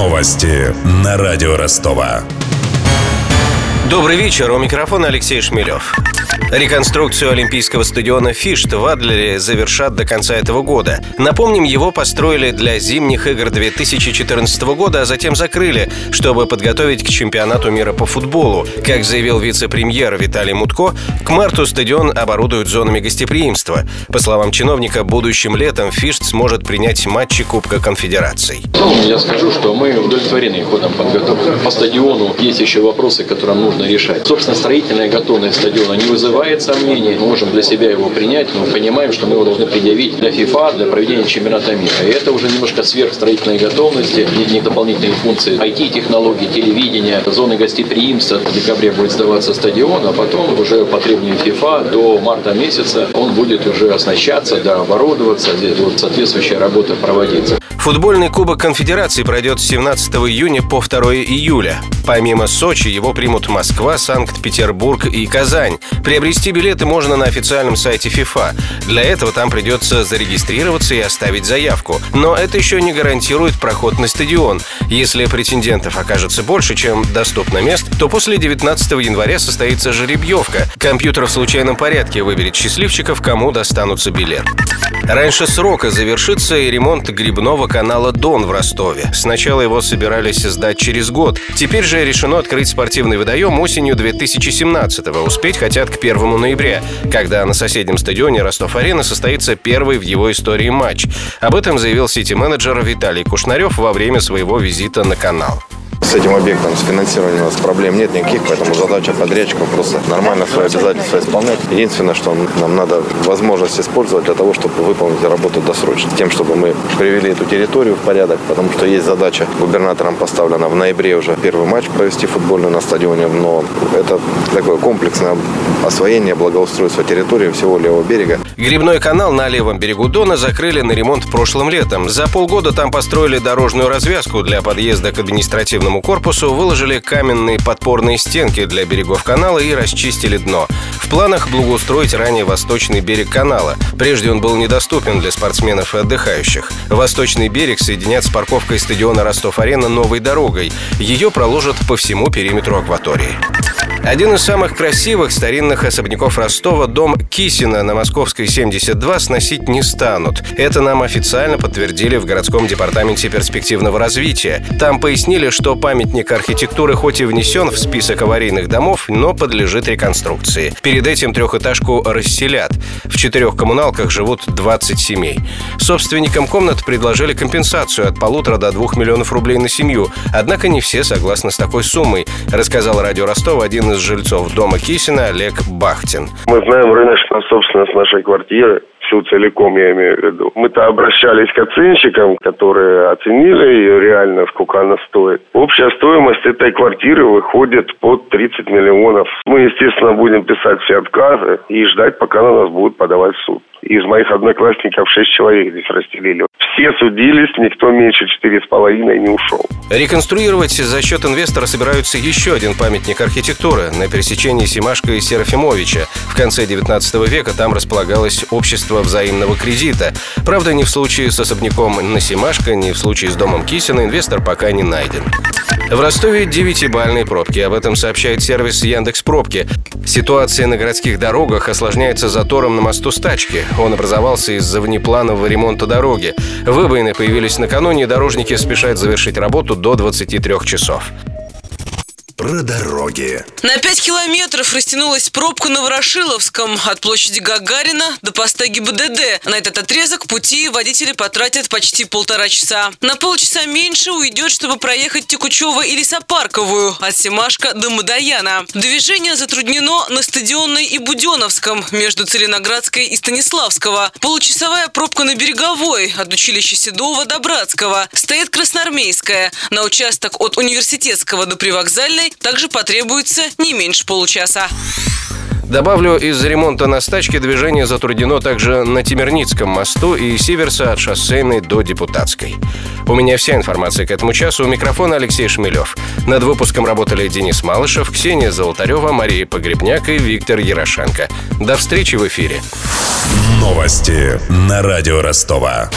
Новости на радио Ростова. Добрый вечер. У микрофона Алексей Шмелев. Реконструкцию Олимпийского стадиона Фишт в Адлере завершат до конца этого года. Напомним, его построили для зимних игр 2014 года, а затем закрыли, чтобы подготовить к чемпионату мира по футболу. Как заявил вице-премьер Виталий Мутко, к марту стадион оборудуют зонами гостеприимства. По словам чиновника, будущим летом Фишт сможет принять матчи Кубка Конфедераций. Ну, я скажу, что мы удовлетворены ходом подготовки. По стадиону есть еще вопросы, которые нужно решать. Собственно, строительная готовность стадиона не вызывает вызывает сомнений. Мы можем для себя его принять, но понимаем, что мы его должны предъявить для ФИФА, для проведения чемпионата мира. И это уже немножко сверхстроительной готовности, не дополнительные функции IT-технологий, телевидения, зоны гостеприимства. В декабре будет сдаваться стадион, а потом уже по требованию ФИФА до марта месяца он будет уже оснащаться, да, оборудоваться, здесь вот соответствующая работа проводиться. Футбольный кубок конфедерации пройдет с 17 июня по 2 июля. Помимо Сочи его примут Москва, Санкт-Петербург и Казань. Приобрести билеты можно на официальном сайте FIFA. Для этого там придется зарегистрироваться и оставить заявку. Но это еще не гарантирует проход на стадион. Если претендентов окажется больше, чем доступно мест, то после 19 января состоится жеребьевка. Компьютер в случайном порядке выберет счастливчиков, кому достанутся билет. Раньше срока завершится и ремонт грибного канала «Дон» в Ростове. Сначала его собирались сдать через год. Теперь же решено открыть спортивный водоем осенью 2017-го. Успеть хотят к 1 ноября, когда на соседнем стадионе Ростов-Арена состоится первый в его истории матч. Об этом заявил сити-менеджер Виталий Кушнарев во время своего визита на канал. С этим объектом, с финансированием у нас проблем нет никаких, поэтому задача подрядчика просто нормально свои обязательства исполнять. Единственное, что нам надо возможность использовать для того, чтобы выполнить работу досрочно. Тем, чтобы мы привели эту территорию в порядок, потому что есть задача губернатором поставлена в ноябре уже первый матч провести футбольный на стадионе, но это такое комплексное освоение, благоустройство территории всего левого берега. Грибной канал на левом берегу Дона закрыли на ремонт прошлым летом. За полгода там построили дорожную развязку для подъезда к административному корпусу выложили каменные подпорные стенки для берегов канала и расчистили дно. В планах благоустроить ранее восточный берег канала. Прежде он был недоступен для спортсменов и отдыхающих. Восточный берег соединят с парковкой стадиона Ростов-Арена новой дорогой. Ее проложат по всему периметру акватории. Один из самых красивых старинных особняков Ростова, дом Кисина на Московской 72, сносить не станут. Это нам официально подтвердили в городском департаменте перспективного развития. Там пояснили, что памятник архитектуры хоть и внесен в список аварийных домов, но подлежит реконструкции. Перед этим трехэтажку расселят. В четырех коммуналках живут 20 семей. Собственникам комнат предложили компенсацию от полутора до двух миллионов рублей на семью. Однако не все согласны с такой суммой, рассказал радио Ростова один из жильцов дома Кисина Олег Бахтин. Мы знаем рыночную собственность нашей квартиры всю целиком, я имею в виду. Мы-то обращались к оценщикам, которые оценили ее реально, сколько она стоит. Общая стоимость этой квартиры выходит под 30 миллионов. Мы, естественно, будем писать все отказы и ждать, пока на нас будут подавать в суд. Из моих одноклассников шесть человек здесь расстелили. Все судились, никто меньше четыре с половиной не ушел. Реконструировать за счет инвестора собираются еще один памятник архитектуры на пересечении Симашка и Серафимовича. В конце 19 века там располагалось общество взаимного кредита. Правда, ни в случае с особняком на Симашко, ни в случае с домом Кисина инвестор пока не найден. В Ростове девятибальные пробки. Об этом сообщает сервис Яндекс Пробки. Ситуация на городских дорогах осложняется затором на мосту Стачки. Он образовался из-за внепланового ремонта дороги. Выбоины появились накануне, дорожники спешат завершить работу до 23 часов про дороги. На 5 километров растянулась пробка на Ворошиловском от площади Гагарина до поста ГИБДД. На этот отрезок пути водители потратят почти полтора часа. На полчаса меньше уйдет, чтобы проехать Текучево или Сапарковую от Семашка до Мадаяна. Движение затруднено на Стадионной и Буденовском между Целиноградской и Станиславского. Получасовая пробка на Береговой от училища Седова до Братского. Стоит Красноармейская. На участок от Университетского до Привокзальной также потребуется не меньше получаса. Добавлю, из-за ремонта на стачке движение затруднено также на Тимирницком мосту и Сиверса от шоссейной до Депутатской. У меня вся информация к этому часу. У микрофона Алексей Шмелев. Над выпуском работали Денис Малышев, Ксения Золотарева, Мария Погребняк и Виктор Ярошенко. До встречи в эфире. Новости на радио Ростова.